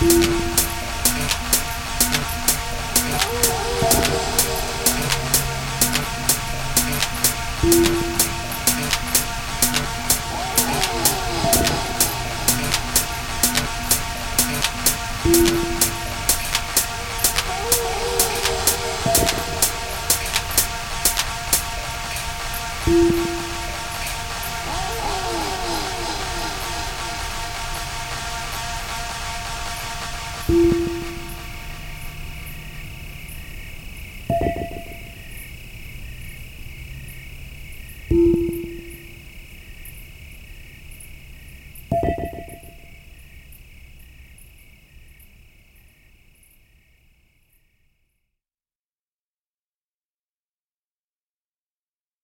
Música